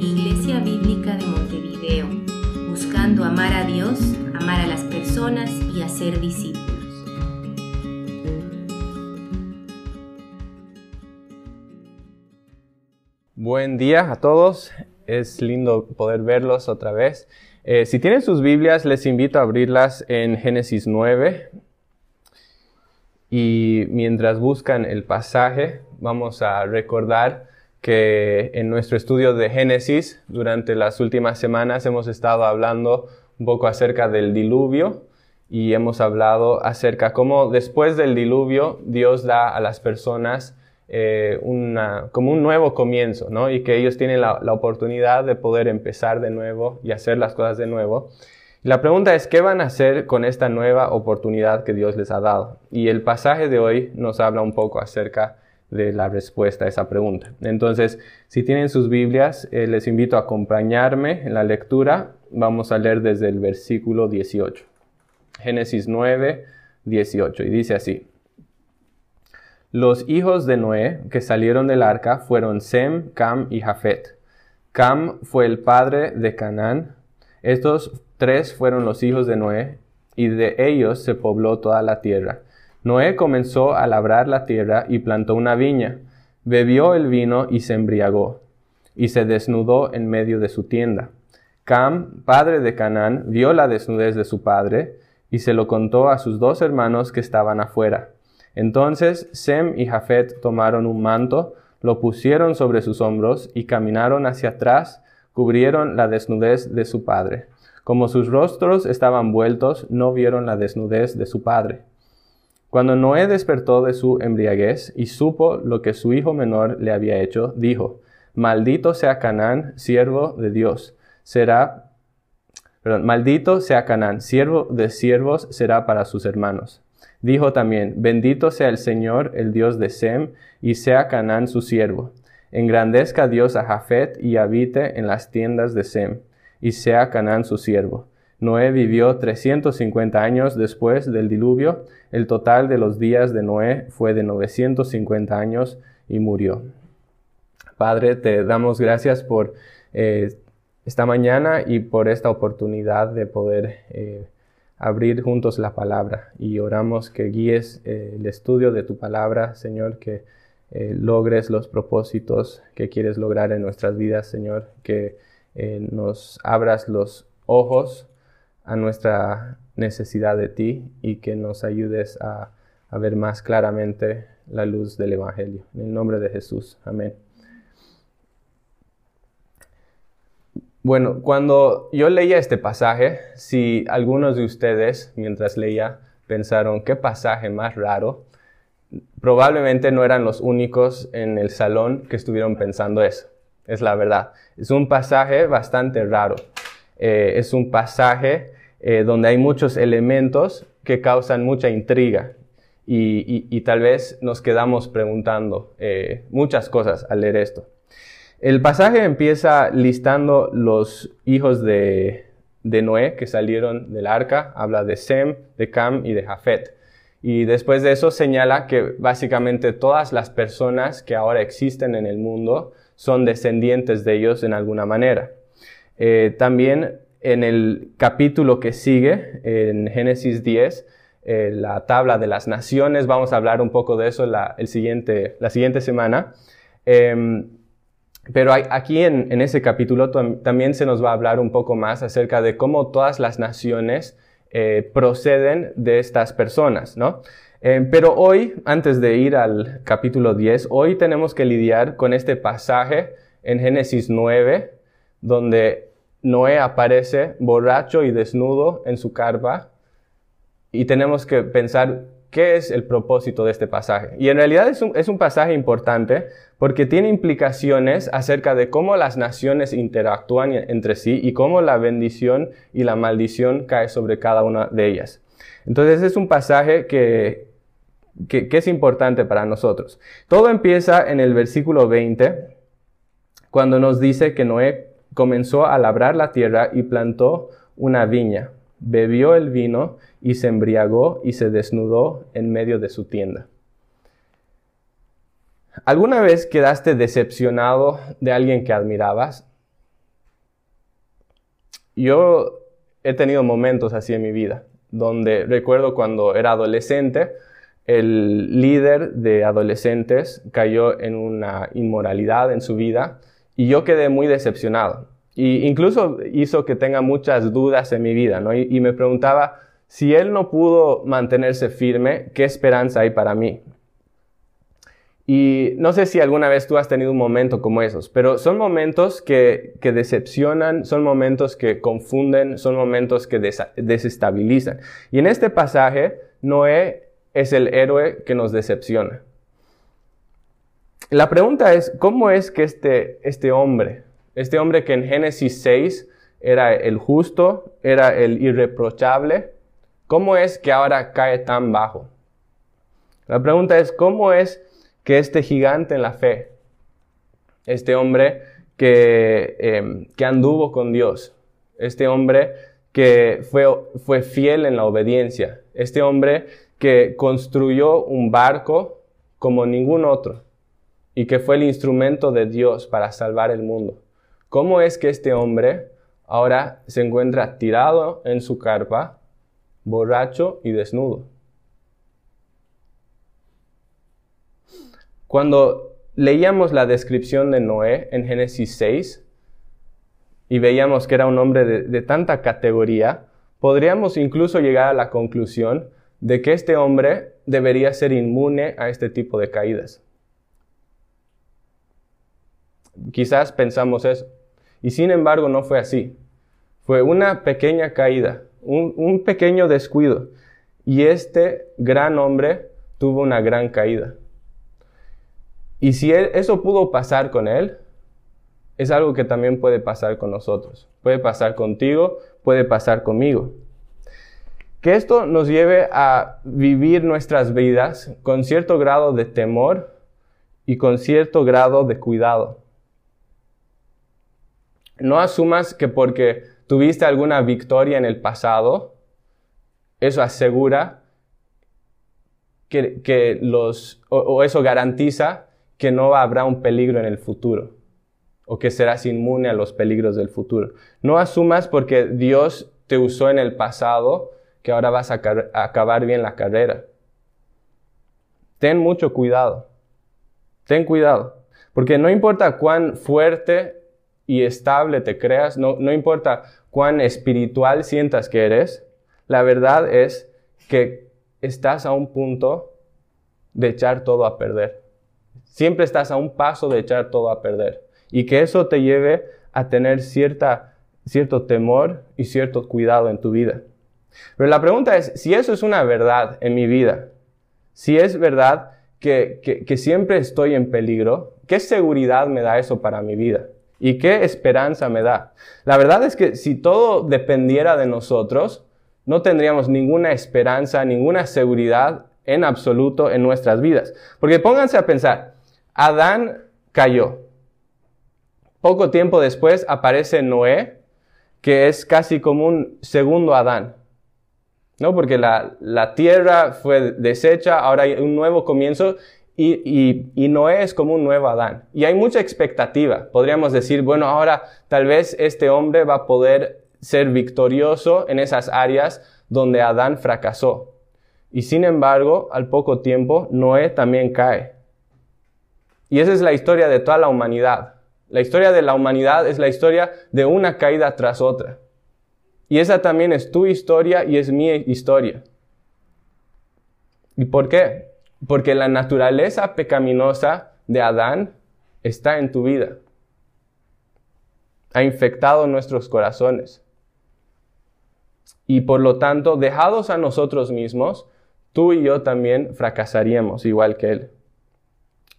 Iglesia Bíblica de Montevideo, buscando amar a Dios, amar a las personas y hacer discípulos. Buen día a todos, es lindo poder verlos otra vez. Eh, si tienen sus Biblias, les invito a abrirlas en Génesis 9. Y mientras buscan el pasaje, vamos a recordar que en nuestro estudio de Génesis, durante las últimas semanas, hemos estado hablando un poco acerca del diluvio y hemos hablado acerca cómo después del diluvio Dios da a las personas eh, una, como un nuevo comienzo, ¿no? Y que ellos tienen la, la, oportunidad de poder empezar de nuevo y hacer las cosas de nuevo. La pregunta es, ¿qué van a hacer con esta nueva oportunidad que Dios les ha dado? Y el pasaje de hoy nos habla un poco acerca de la respuesta a esa pregunta. Entonces, si tienen sus Biblias, eh, les invito a acompañarme en la lectura. Vamos a leer desde el versículo 18. Génesis 9, 18. Y dice así. Los hijos de Noé que salieron del arca fueron Sem, Cam y Jafet. Cam fue el padre de Canaán. Estos tres fueron los hijos de Noé, y de ellos se pobló toda la tierra. Noé comenzó a labrar la tierra y plantó una viña, bebió el vino y se embriagó, y se desnudó en medio de su tienda. Cam, padre de Canaán, vio la desnudez de su padre, y se lo contó a sus dos hermanos que estaban afuera. Entonces Sem y Jafet tomaron un manto, lo pusieron sobre sus hombros y caminaron hacia atrás, cubrieron la desnudez de su padre. Como sus rostros estaban vueltos, no vieron la desnudez de su padre. Cuando Noé despertó de su embriaguez y supo lo que su hijo menor le había hecho, dijo, Maldito sea Canaán, siervo de Dios, será, perdón, maldito sea Canaán, siervo de siervos será para sus hermanos. Dijo también, bendito sea el Señor, el Dios de Sem, y sea Canaán su siervo. Engrandezca Dios a Jafet y habite en las tiendas de Sem, y sea Canaán su siervo. Noé vivió 350 años después del diluvio. El total de los días de Noé fue de 950 años y murió. Padre, te damos gracias por eh, esta mañana y por esta oportunidad de poder eh, abrir juntos la palabra y oramos que guíes eh, el estudio de tu palabra, Señor, que logres los propósitos que quieres lograr en nuestras vidas, Señor, que nos abras los ojos a nuestra necesidad de ti y que nos ayudes a, ver más claramente la luz del Evangelio. En el nombre de Jesús. Amén. Bueno, cuando yo leía este pasaje, si algunos de ustedes, mientras leía, pensaron, ¿qué pasaje más raro? Probablemente no eran los únicos en el salón que estuvieron pensando eso. Es la verdad. Es un pasaje bastante raro. Eh, es un pasaje eh, donde hay muchos elementos que causan mucha intriga. Y, tal vez nos quedamos preguntando eh, muchas cosas al leer esto. El pasaje empieza listando los hijos de, de, Noé que salieron del arca. Habla de Sem, de Cam y de Jafet. Y después de eso señala que básicamente todas las personas que ahora existen en el mundo son descendientes de ellos en alguna manera. Eh, también en el capítulo que sigue, en Génesis 10, eh, la tabla de las naciones, vamos a hablar un poco de eso la, el siguiente, la siguiente semana. Eh, pero aquí en, en ese capítulo también se nos va a hablar un poco más acerca de cómo todas las naciones eh, proceden de estas personas, ¿no? Eh, pero hoy, antes de ir al capítulo 10, hoy tenemos que lidiar con este pasaje en Génesis 9, donde Noé aparece borracho y desnudo en su carpa, y tenemos que pensar qué es el propósito de este pasaje. Y en realidad es un, es un, pasaje importante porque tiene implicaciones acerca de cómo las naciones interactúan entre sí y cómo la bendición y la maldición cae sobre cada una de ellas. Entonces es un pasaje que, que, que es importante para nosotros. Todo empieza en el versículo 20, cuando nos dice que Noé comenzó a labrar la tierra y plantó una viña bebió el vino y se embriagó y se desnudó en medio de su tienda. ¿Alguna vez quedaste decepcionado de alguien que admirabas? Yo he tenido momentos así en mi vida, donde recuerdo cuando era adolescente, el líder de adolescentes cayó en una inmoralidad en su vida y yo quedé muy decepcionado. Y incluso hizo que tenga muchas dudas en mi vida, ¿no? y, y me preguntaba, si él no pudo mantenerse firme, ¿qué esperanza hay para mí? Y no sé si alguna vez tú has tenido un momento como esos, pero son momentos que, decepcionan, son momentos que confunden, son momentos que desestabilizan. Y en este pasaje, Noé es el héroe que nos decepciona. La pregunta es, ¿cómo es que este, este hombre, este hombre que en Génesis 6 era el justo, era el irreprochable, cómo es que ahora cae tan bajo? La pregunta es, ¿cómo es que este gigante en la fe, este hombre que, em, que anduvo con Dios, este hombre que fue, fue fiel en la obediencia, este hombre que construyó un barco como ningún otro y que fue el instrumento de Dios para salvar el mundo. ¿Cómo es que este hombre ahora se encuentra tirado en su carpa, borracho y desnudo? Cuando leíamos la descripción de Noé en Génesis 6 y veíamos que era un hombre de, tanta categoría, podríamos incluso llegar a la conclusión de que este hombre debería ser inmune a este tipo de caídas. Quizás pensamos eso. Y sin embargo no fue así. Fue una pequeña caída, un, pequeño descuido. Y este gran hombre tuvo una gran caída. Y si eso pudo pasar con él, es algo que también puede pasar con nosotros. Puede pasar contigo, puede pasar conmigo. Que esto nos lleve a vivir nuestras vidas con cierto grado de temor y con cierto grado de cuidado. No asumas que porque tuviste alguna victoria en el pasado, eso asegura que, los, o eso garantiza que no habrá un peligro en el futuro o que serás inmune a los peligros del futuro. No asumas porque Dios te usó en el pasado que ahora vas a, acabar bien la carrera. Ten mucho cuidado. Ten cuidado. Porque no importa cuán fuerte y estable te creas, no, no importa cuán espiritual sientas que eres, la verdad es que estás a un punto de echar todo a perder. Siempre estás a un paso de echar todo a perder. Y que eso te lleve a tener cierta, cierto temor y cierto cuidado en tu vida. Pero la pregunta es, si eso es una verdad en mi vida, si es verdad que, que, que siempre estoy en peligro, ¿qué seguridad me da eso para mi vida? ¿Y qué esperanza me da? La verdad es que si todo dependiera de nosotros, no tendríamos ninguna esperanza, ninguna seguridad en absoluto en nuestras vidas. Porque pónganse a pensar, Adán cayó. Poco tiempo después aparece Noé, que es casi como un segundo Adán. ¿No? Porque la, tierra fue deshecha, ahora hay un nuevo comienzo y, y, Noé es como un nuevo Adán. Y hay mucha expectativa. Podríamos decir, bueno, ahora tal vez este hombre va a poder ser victorioso en esas áreas donde Adán fracasó. Y sin embargo, al poco tiempo, Noé también cae. Y esa es la historia de toda la humanidad. La historia de la humanidad es la historia de una caída tras otra. Y esa también es tu historia y es mi historia. ¿Y por qué? Porque la naturaleza pecaminosa de Adán está en tu vida. Ha infectado nuestros corazones. Y por lo tanto, dejados a nosotros mismos, tú y yo también fracasaríamos igual que él.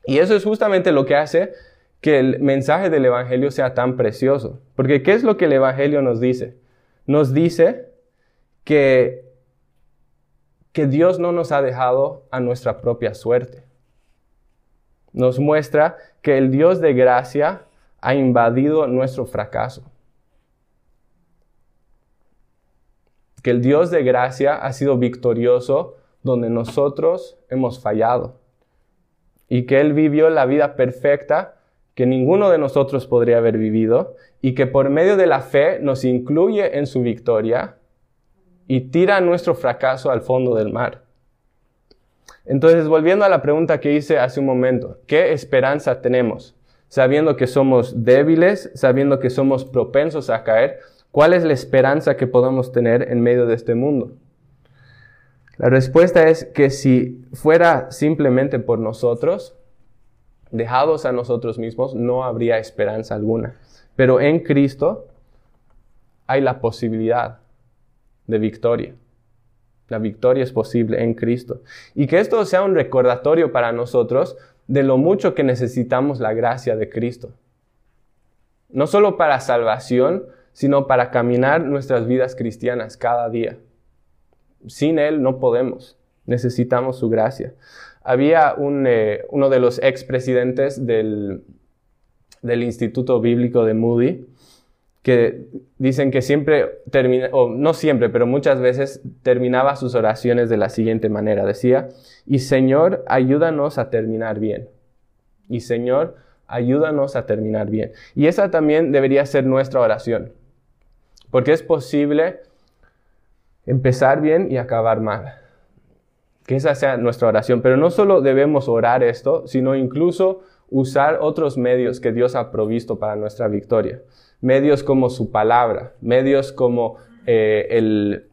Y eso es justamente lo que hace que el mensaje del Evangelio sea tan precioso. Porque ¿qué es lo que el Evangelio nos dice? Nos dice que, que Dios no nos ha dejado a nuestra propia suerte. Nos muestra que el Dios de gracia ha invadido nuestro fracaso. Que el Dios de gracia ha sido victorioso donde nosotros hemos fallado. y que Él vivió la vida perfecta que ninguno de nosotros podría haber vivido y que por medio de la fe nos incluye en su victoria y tira nuestro fracaso al fondo del mar. Entonces, volviendo a la pregunta que hice hace un momento, ¿qué esperanza tenemos? Sabiendo que somos débiles, sabiendo que somos propensos a caer, ¿cuál es la esperanza que podemos tener en medio de este mundo? La respuesta es que si fuera simplemente por nosotros, dejados a nosotros mismos, no habría esperanza alguna. Pero en Cristo hay la posibilidad de victoria. La victoria es posible en Cristo. Y que esto sea un recordatorio para nosotros de lo mucho que necesitamos la gracia de Cristo. No solo para salvación, sino para caminar nuestras vidas cristianas cada día. Sin Él no podemos. Necesitamos su gracia. Había un, eh, uno de los expresidentes del, del Instituto Bíblico de Moody dicen que siempre termina, o no siempre, pero muchas veces terminaba sus oraciones de la siguiente manera. Decía, y Señor, ayúdanos a terminar bien. Y Señor, ayúdanos a terminar bien. Y esa también debería ser nuestra oración. Porque es posible empezar bien y acabar mal. Que esa sea nuestra oración. Pero no solo debemos orar esto, sino incluso usar otros medios que Dios ha provisto para nuestra victoria. Medios como su palabra, medios como eh,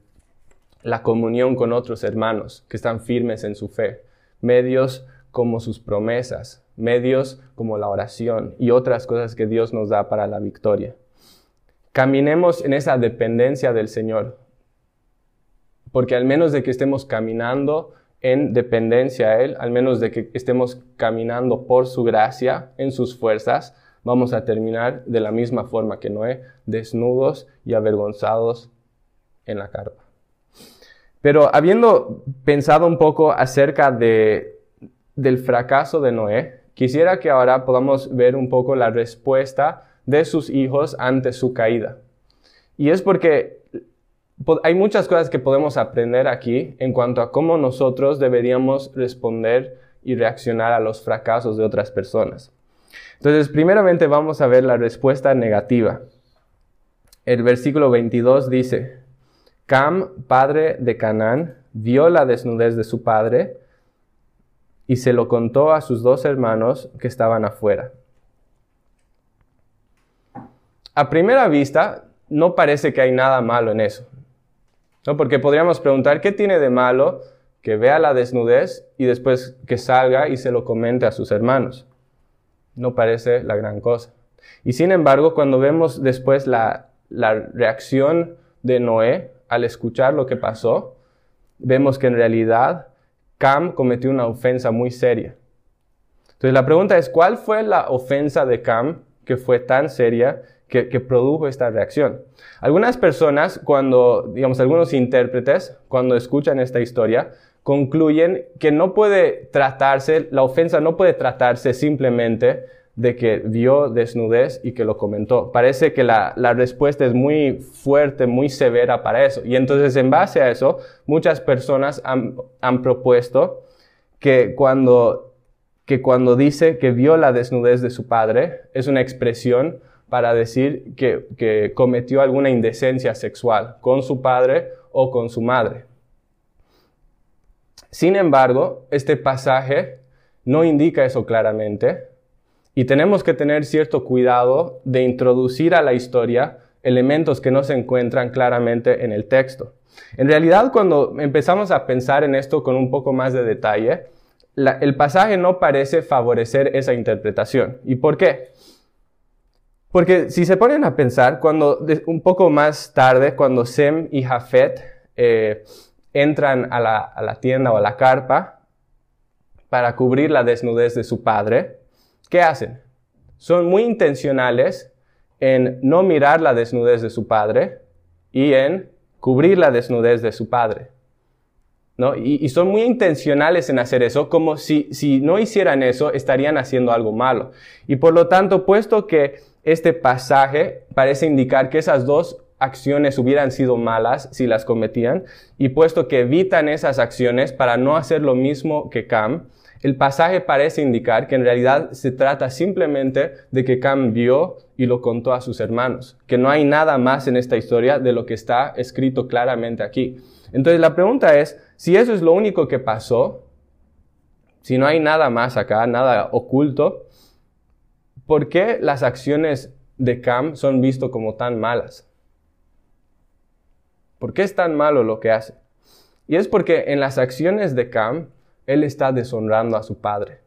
la comunión con otros hermanos que están firmes en su fe, medios como sus promesas, medios como la oración y otras cosas que Dios nos da para la victoria. Caminemos en esa dependencia del Señor, porque al menos de que estemos caminando en dependencia a Él, al menos de que estemos caminando por su gracia, en sus fuerzas, vamos a terminar de la misma forma que Noé, desnudos y avergonzados en la carpa. Pero habiendo pensado un poco acerca de, del fracaso de Noé, quisiera que ahora podamos ver un poco la respuesta de sus hijos ante su caída. Y es porque hay muchas cosas que podemos aprender aquí en cuanto a cómo nosotros deberíamos responder y reaccionar a los fracasos de otras personas. Entonces, primeramente vamos a ver la respuesta negativa. El versículo 22 dice, Cam, padre de Canaán, vio la desnudez de su padre y se lo contó a sus dos hermanos que estaban afuera. A primera vista, no parece que hay nada malo en eso. Porque podríamos preguntar, ¿qué tiene de malo que vea la desnudez y después que salga y se lo comente a sus hermanos? No parece la gran cosa. Y sin embargo, cuando vemos después la, la reacción de Noé al escuchar lo que pasó, vemos que en realidad Cam cometió una ofensa muy seria. Entonces la pregunta es, ¿cuál fue la ofensa de Cam que fue tan seria que, produjo esta reacción. Algunas personas, cuando, digamos, algunos intérpretes, cuando escuchan esta historia, concluyen que no puede tratarse, la ofensa no puede tratarse simplemente de que vio desnudez y que lo comentó. Parece que la, respuesta es muy fuerte, muy severa para eso. Y entonces en base a eso, muchas personas han, han propuesto que cuando, que cuando dice que vio la desnudez de su padre, es una expresión para decir que, cometió alguna indecencia sexual con su padre o con su madre. Sin embargo, este pasaje no indica eso claramente y tenemos que tener cierto cuidado de introducir a la historia elementos que no se encuentran claramente en el texto. En realidad, cuando empezamos a pensar en esto con un poco más de detalle, el pasaje no parece favorecer esa interpretación. ¿Y por qué? Porque si se ponen a pensar, cuando un poco más tarde, cuando Sem y Jafet eh, entran a la, tienda o a la carpa para cubrir la desnudez de su padre, ¿qué hacen? Son muy intencionales en no mirar la desnudez de su padre y en cubrir la desnudez de su padre. ¿No? Y, son muy intencionales en hacer eso, como si, si no hicieran eso, estarían haciendo algo malo. Y por lo tanto, puesto que este pasaje parece indicar que esas dos acciones hubieran sido malas si las cometían, y puesto que evitan esas acciones para no hacer lo mismo que Cam, el pasaje parece indicar que en realidad se trata simplemente de que Cam vio y lo contó a sus hermanos, que no hay nada más en esta historia de lo que está escrito claramente aquí. Entonces la pregunta es, si eso es lo único que pasó, si no hay nada más acá, nada oculto, ¿por qué las acciones de Cam son vistas como tan malas? ¿Por qué es tan malo lo que hace? Y es porque en las acciones de Cam, él está deshonrando a su padre.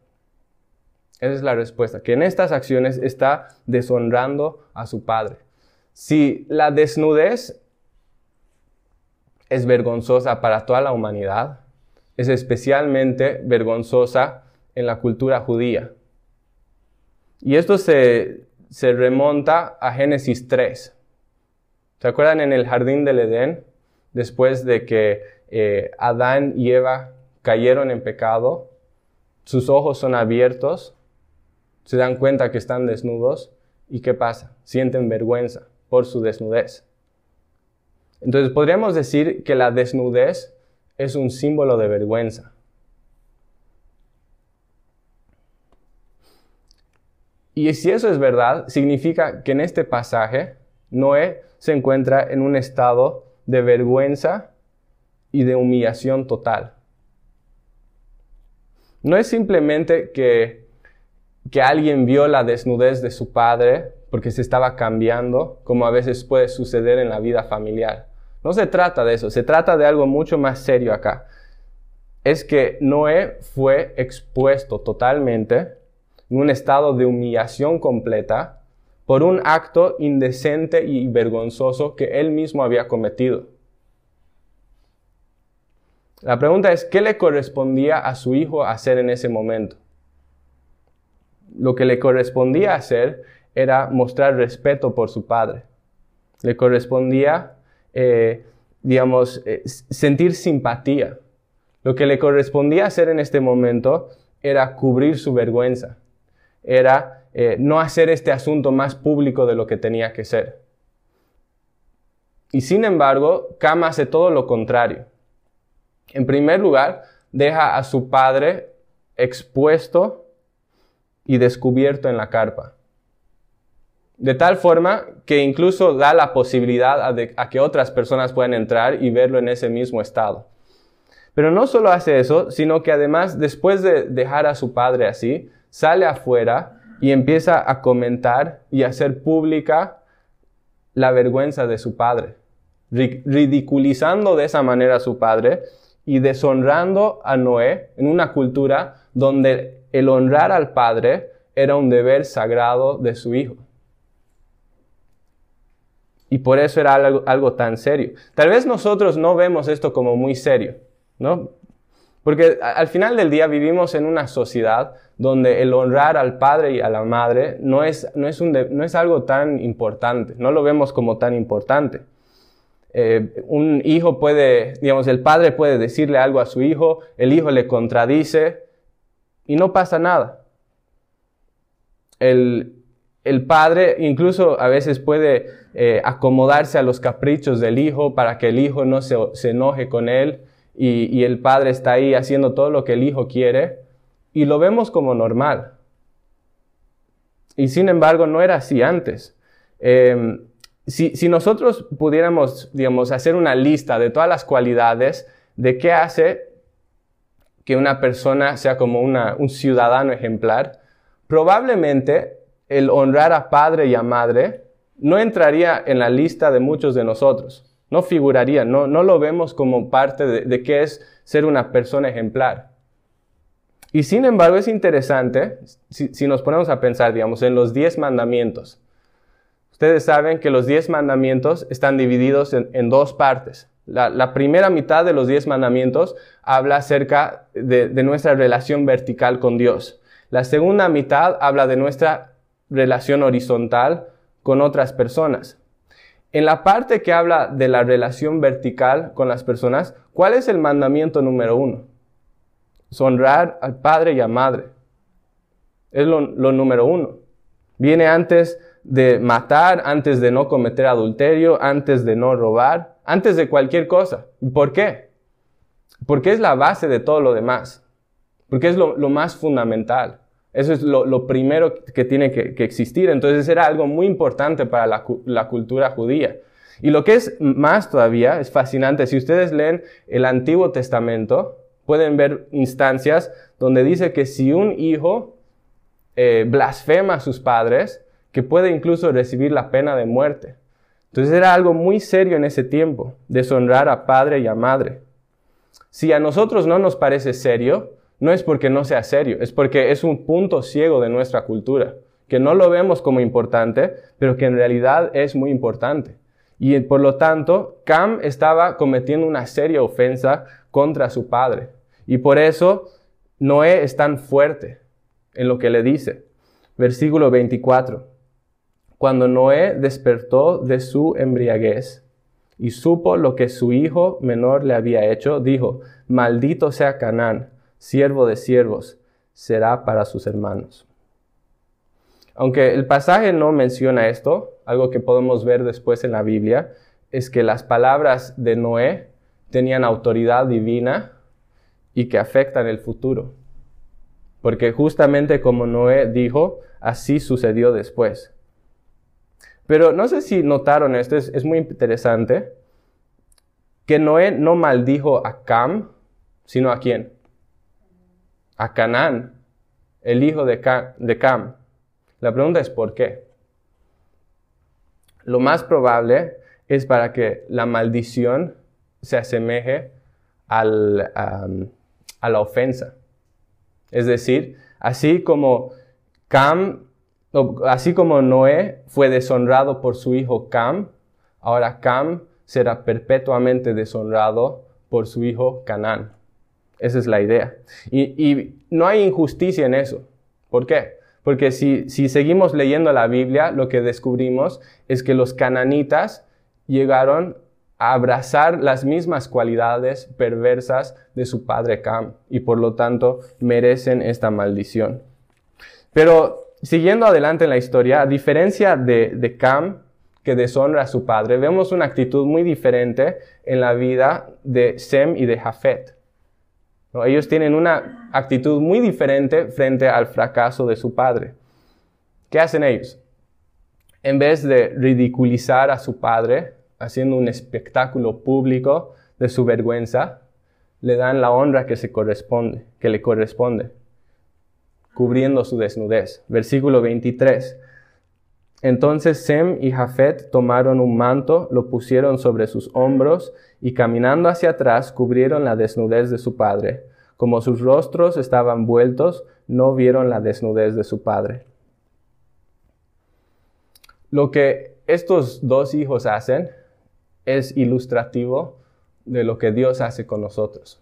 Esa es la respuesta, que en estas acciones está deshonrando a su padre. Si la desnudez es vergonzosa para toda la humanidad, es especialmente vergonzosa en la cultura judía. Y esto se, remonta a Génesis 3. ¿Se acuerdan en el jardín del Edén? Después de que eh, Adán y Eva cayeron en pecado, sus ojos son abiertos, se dan cuenta que están desnudos y ¿qué pasa? Sienten vergüenza por su desnudez. Entonces podríamos decir que la desnudez es un símbolo de vergüenza. Y si eso es verdad, significa que en este pasaje Noé se encuentra en un estado de vergüenza y de humillación total. No es simplemente que, que alguien vio la desnudez de su padre porque se estaba cambiando, como a veces puede suceder en la vida familiar. No se trata de eso, se trata de algo mucho más serio acá. Es que Noé fue expuesto totalmente en un estado de humillación completa por un acto indecente y vergonzoso que él mismo había cometido. La pregunta es, ¿qué le correspondía a su hijo hacer en ese momento? Lo que le correspondía hacer era mostrar respeto por su padre. Le correspondía, eh, digamos, eh, sentir simpatía. Lo que le correspondía hacer en este momento era cubrir su vergüenza. Era eh, no hacer este asunto más público de lo que tenía que ser. Y sin embargo, Cam hace todo lo contrario. En primer lugar, deja a su padre expuesto y descubierto en la carpa. De tal forma que incluso da la posibilidad a, que otras personas puedan entrar y verlo en ese mismo estado. Pero no solo hace eso, sino que además después de dejar a su padre así, sale afuera y empieza a comentar y hacer pública la vergüenza de su padre, ridiculizando de esa manera a su padre y deshonrando a Noé en una cultura donde el honrar al padre era un deber sagrado de su hijo. Y por eso era algo, tan serio. Tal vez nosotros no vemos esto como muy serio, ¿no? Porque al final del día vivimos en una sociedad donde el honrar al padre y a la madre no es, no es, un no es algo tan importante, no lo vemos como tan importante. Eh, un hijo puede, digamos, el padre puede decirle algo a su hijo, el hijo le contradice y no pasa nada. El, padre incluso a veces puede eh, acomodarse a los caprichos del hijo para que el hijo no se, enoje con él y, el padre está ahí haciendo todo lo que el hijo quiere y lo vemos como normal. Y sin embargo no era así antes. Em, si, nosotros pudiéramos, digamos, hacer una lista de todas las cualidades de qué hace que una persona sea como un ciudadano ejemplar, probablemente el honrar a padre y a madre no entraría en la lista de muchos de nosotros. No figuraría, no, no lo vemos como parte de, de qué es ser una persona ejemplar. Y sin embargo es interesante, si, si nos ponemos a pensar, digamos, en los diez mandamientos. Ustedes saben que los diez mandamientos están divididos en, dos partes. La, primera mitad de los diez mandamientos habla acerca de, de nuestra relación vertical con Dios. La segunda mitad habla de nuestra relación horizontal con otras personas. En la parte que habla de la relación vertical con las personas, ¿cuál es el mandamiento número uno? Honrar al padre y a madre. Es lo número uno. Viene antes de matar, antes de no cometer adulterio, antes de no robar, antes de cualquier cosa. ¿Por qué? Porque es la base de todo lo demás. porque es lo, más fundamental. Eso es lo, primero que tiene que, existir. Entonces era algo muy importante para la, cultura judía. Y lo que es más todavía, es fascinante, si ustedes leen el Antiguo Testamento, pueden ver instancias donde dice que si un hijo eh, blasfema a sus padres, que puede incluso recibir la pena de muerte. Entonces era algo muy serio en ese tiempo, deshonrar a padre y a madre. Si a nosotros no nos parece serio, no es porque no sea serio, es porque es un punto ciego de nuestra cultura, que no lo vemos como importante, pero que en realidad es muy importante. Y por lo tanto, Cam estaba cometiendo una seria ofensa contra su padre. Y por eso Noé es tan fuerte en lo que le dice. Versículo 24. Cuando Noé despertó de su embriaguez y supo lo que su hijo menor le había hecho, dijo, maldito sea Canaán, siervo de siervos, será para sus hermanos. Aunque el pasaje no menciona esto, algo que podemos ver después en la Biblia, es que las palabras de Noé tenían autoridad divina y que afectan el futuro. Porque justamente como Noé dijo, así sucedió después. Pero no sé si notaron esto, es, muy interesante, que Noé no maldijo a Cam, sino a quién? A Canaán, el hijo de Cam. La pregunta es ¿por qué? Lo más probable es para que la maldición se asemeje a la ofensa. Es decir, así como Cam, así como Noé fue deshonrado por su hijo Cam, ahora Cam será perpetuamente deshonrado por su hijo Canaán. Esa es la idea. y no hay injusticia en eso. ¿Por qué? Porque si, seguimos leyendo la Biblia, lo que descubrimos es que los cananitas llegaron a abrazar las mismas cualidades perversas de su padre Cam y por lo tanto merecen esta maldición. Pero siguiendo adelante en la historia, a diferencia de, de Cam, que deshonra a su padre, vemos una actitud muy diferente en la vida de Sem y de Jafet. Ellos tienen una actitud muy diferente frente al fracaso de su padre. ¿Qué hacen ellos? En vez de ridiculizar a su padre, haciendo un espectáculo público de su vergüenza, le dan la honra que, se corresponde, que le corresponde, cubriendo su desnudez. Versículo 23. Entonces Sem y Jafet tomaron un manto, lo pusieron sobre sus hombros y caminando hacia atrás cubrieron la desnudez de su padre. Como sus rostros estaban vueltos, no vieron la desnudez de su padre. Lo que estos dos hijos hacen es ilustrativo de lo que Dios hace con nosotros.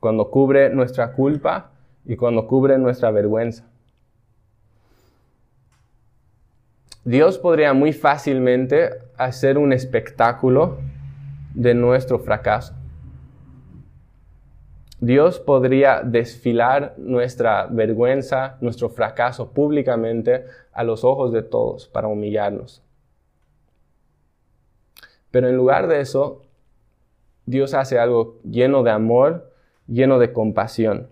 Cuando cubre nuestra culpa y cuando cubre nuestra vergüenza. Dios podría muy fácilmente hacer un espectáculo de nuestro fracaso. Dios podría desfilar nuestra vergüenza, nuestro fracaso públicamente a los ojos de todos para humillarnos. Pero en lugar de eso, Dios hace algo lleno de amor, lleno de compasión.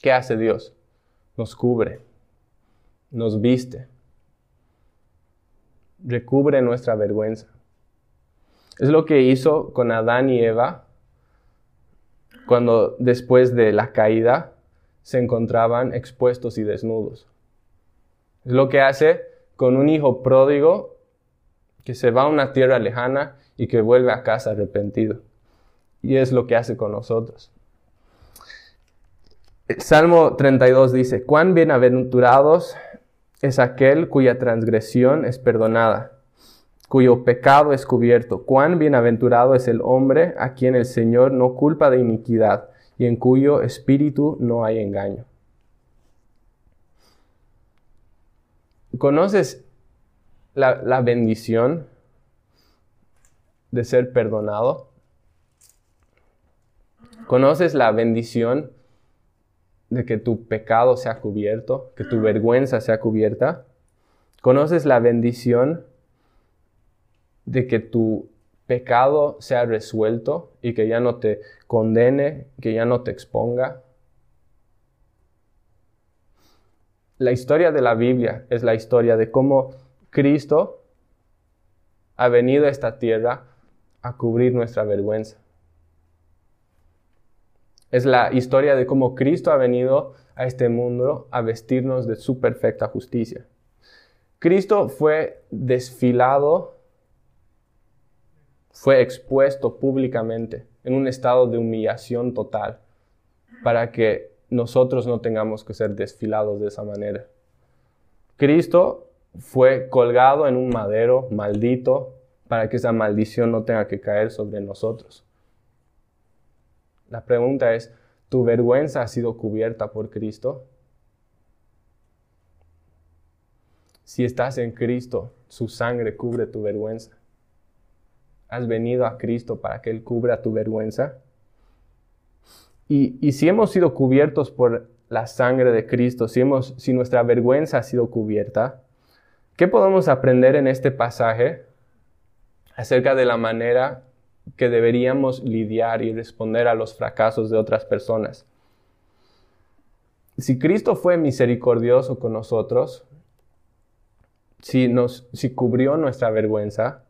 ¿Qué hace Dios? Nos cubre, nos viste, recubre nuestra vergüenza. Es lo que hizo con Adán y Eva cuando después de la caída se encontraban expuestos y desnudos. Es lo que hace con un hijo pródigo que se va a una tierra lejana y que vuelve a casa arrepentido. Y es lo que hace con nosotros. El Salmo 32 dice, cuán bienaventurados es aquel cuya transgresión es perdonada, cuyo pecado es cubierto. Cuán bienaventurado es el hombre a quien el Señor no culpa de iniquidad y en cuyo espíritu no hay engaño. ¿Conoces la, la bendición de ser perdonado? ¿Conoces la bendición de que tu pecado sea cubierto, que tu vergüenza sea cubierta? ¿Conoces la bendición de que tu pecado sea resuelto y que ya no te condene, que ya no te exponga. La historia de la Biblia es la historia de cómo Cristo ha venido a esta tierra a cubrir nuestra vergüenza. Es la historia de cómo Cristo ha venido a este mundo a vestirnos de su perfecta justicia. Cristo fue desfilado fue expuesto públicamente en un estado de humillación total para que nosotros no tengamos que ser desfilados de esa manera. Cristo fue colgado en un madero maldito para que esa maldición no tenga que caer sobre nosotros. La pregunta es, ¿tu vergüenza ha sido cubierta por Cristo? Si estás en Cristo, su sangre cubre tu vergüenza. ¿Has venido a Cristo para que Él cubra tu vergüenza? Y, si hemos sido cubiertos por la sangre de Cristo, si, hemos, si nuestra vergüenza ha sido cubierta, ¿qué podemos aprender en este pasaje acerca de la manera que deberíamos lidiar y responder a los fracasos de otras personas. Si Cristo fue misericordioso con nosotros, si, nos, si cubrió nuestra vergüenza,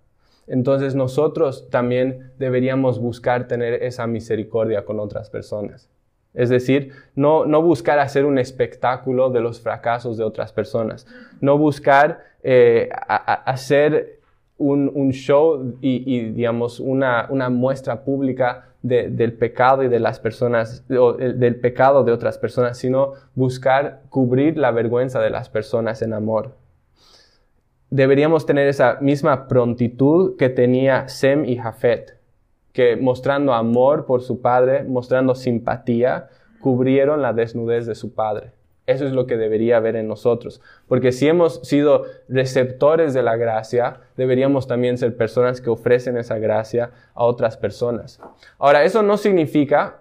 entonces nosotros también deberíamos buscar tener esa misericordia con otras personas. Es decir, no, no buscar hacer un espectáculo de los fracasos de otras personas, no buscar eh, hacer un, show y, digamos, una, muestra pública del pecado y de las personas, del pecado de otras personas, sino buscar cubrir la vergüenza de las personas en amor. Deberíamos tener esa misma prontitud que tenía Sem y Jafet, que mostrando amor por su padre, mostrando simpatía, cubrieron la desnudez de su padre. Eso es lo que debería haber en nosotros. Porque si hemos sido receptores de la gracia, deberíamos también ser personas que ofrecen esa gracia a otras personas. Ahora, eso no significa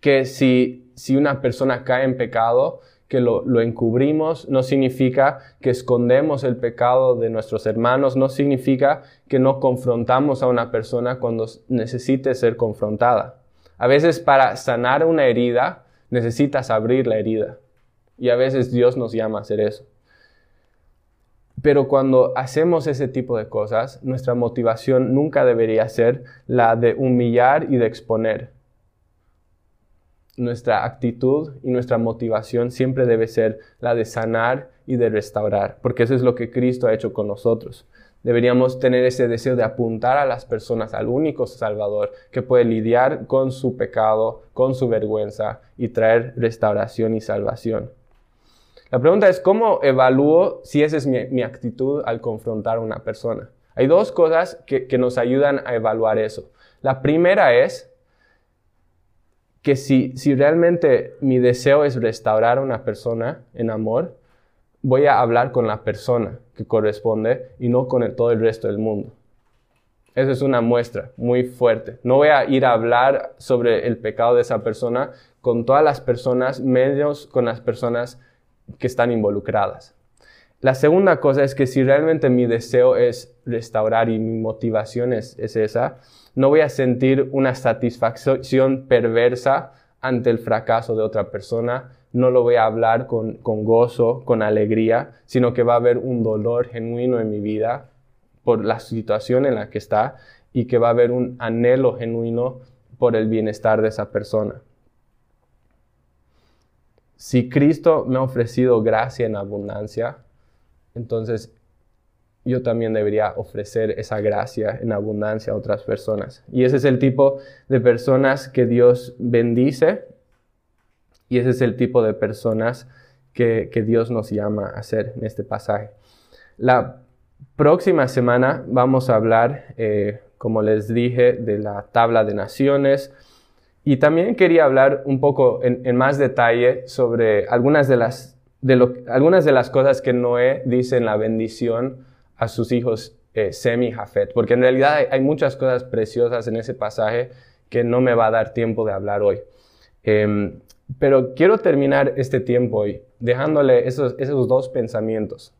que si, si una persona cae en pecado, que lo, encubrimos, no significa que escondemos el pecado de nuestros hermanos, no significa que no confrontamos a una persona cuando necesite ser confrontada. A veces para sanar una herida, necesitas abrir la herida. Y a veces Dios nos llama a hacer eso. Pero cuando hacemos ese tipo de cosas, nuestra motivación nunca debería ser la de humillar y de exponer. Nuestra actitud y nuestra motivación siempre debe ser la de sanar y de restaurar, porque eso es lo que Cristo ha hecho con nosotros. Deberíamos tener ese deseo de apuntar a las personas al único Salvador que puede lidiar con su pecado, con su vergüenza y traer restauración y salvación. La pregunta es, ¿cómo evalúo si esa es mi, actitud al confrontar a una persona? Hay dos cosas que, nos ayudan a evaluar eso. La primera es que si, si realmente mi deseo es restaurar a una persona en amor, voy a hablar con la persona que corresponde y no con todo el resto del mundo. Esa es una muestra muy fuerte. No voy a ir a hablar sobre el pecado de esa persona con todas las personas, menos con las personas que están involucradas. La segunda cosa es que si realmente mi deseo es restaurar y mi motivación es, es esa, no voy a sentir una satisfacción perversa ante el fracaso de otra persona, no lo voy a hablar con, gozo, con alegría, sino que va a haber un dolor genuino en mi vida por la situación en la que está y que va a haber un anhelo genuino por el bienestar de esa persona. Si Cristo me ha ofrecido gracia en abundancia, entonces yo también debería ofrecer esa gracia en abundancia a otras personas. Y ese es el tipo de personas que Dios bendice y ese es el tipo de personas que, Dios nos llama a ser en este pasaje. La próxima semana vamos a hablar, eh, como les dije, de la tabla de naciones. Y también quería hablar un poco en, más detalle sobre algunas de, las, de algunas de las cosas que Noé dice en la bendición a sus hijos eh, Sem y Jafet, porque en realidad hay, muchas cosas preciosas en ese pasaje que no me va a dar tiempo de hablar hoy. Em, pero quiero terminar este tiempo hoy dejándole esos, esos dos pensamientos,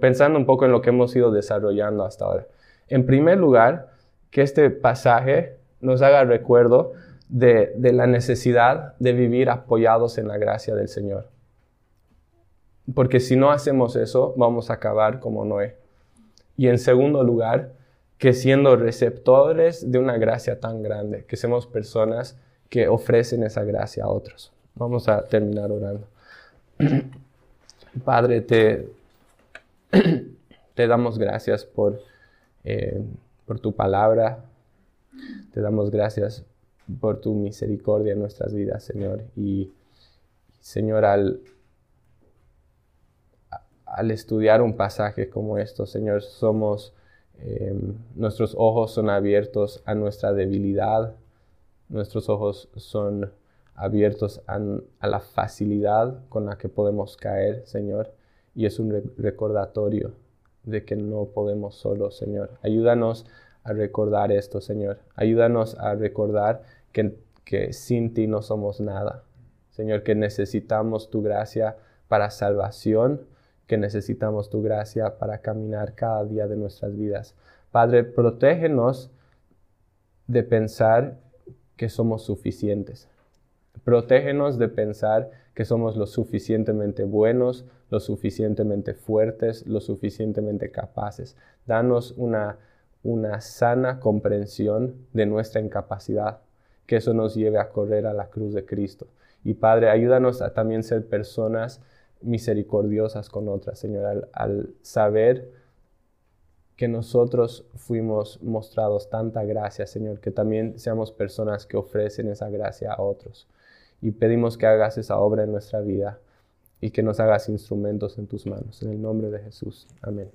pensando un poco en lo que hemos ido desarrollando hasta ahora. En primer lugar, que este pasaje nos haga recuerdo de, de la necesidad de vivir apoyados en la gracia del Señor. porque si no hacemos eso, vamos a acabar como Noé. Y en segundo lugar, que siendo receptores de una gracia tan grande, que seamos personas que ofrecen esa gracia a otros. Vamos a terminar orando. Padre, te, te damos gracias por, eh, por tu palabra. Te damos gracias por tu misericordia en nuestras vidas, Señor. Y, Señor, al, al estudiar un pasaje como esto, Señor, somos, em, nuestros ojos son abiertos a nuestra debilidad, nuestros ojos son abiertos a, la facilidad con la que podemos caer, Señor, y es un recordatorio de que no podemos solos, Señor. Ayúdanos a recordar esto, Señor. Ayúdanos a recordar que, que sin ti no somos nada. Señor, que necesitamos tu gracia para salvación, que necesitamos tu gracia para caminar cada día de nuestras vidas. Padre, protégenos de pensar que somos suficientes. Protégenos de pensar que somos lo suficientemente buenos, lo suficientemente fuertes, lo suficientemente capaces. Danos una, una sana comprensión de nuestra incapacidad, que eso nos lleve a correr a la cruz de Cristo. Y Padre, ayúdanos a también ser personas misericordiosas con otras, Señor, al, saber que nosotros fuimos mostrados tanta gracia, Señor, que también seamos personas que ofrecen esa gracia a otros. Y pedimos que hagas esa obra en nuestra vida y que nos hagas instrumentos en tus manos. En el nombre de Jesús. Amén.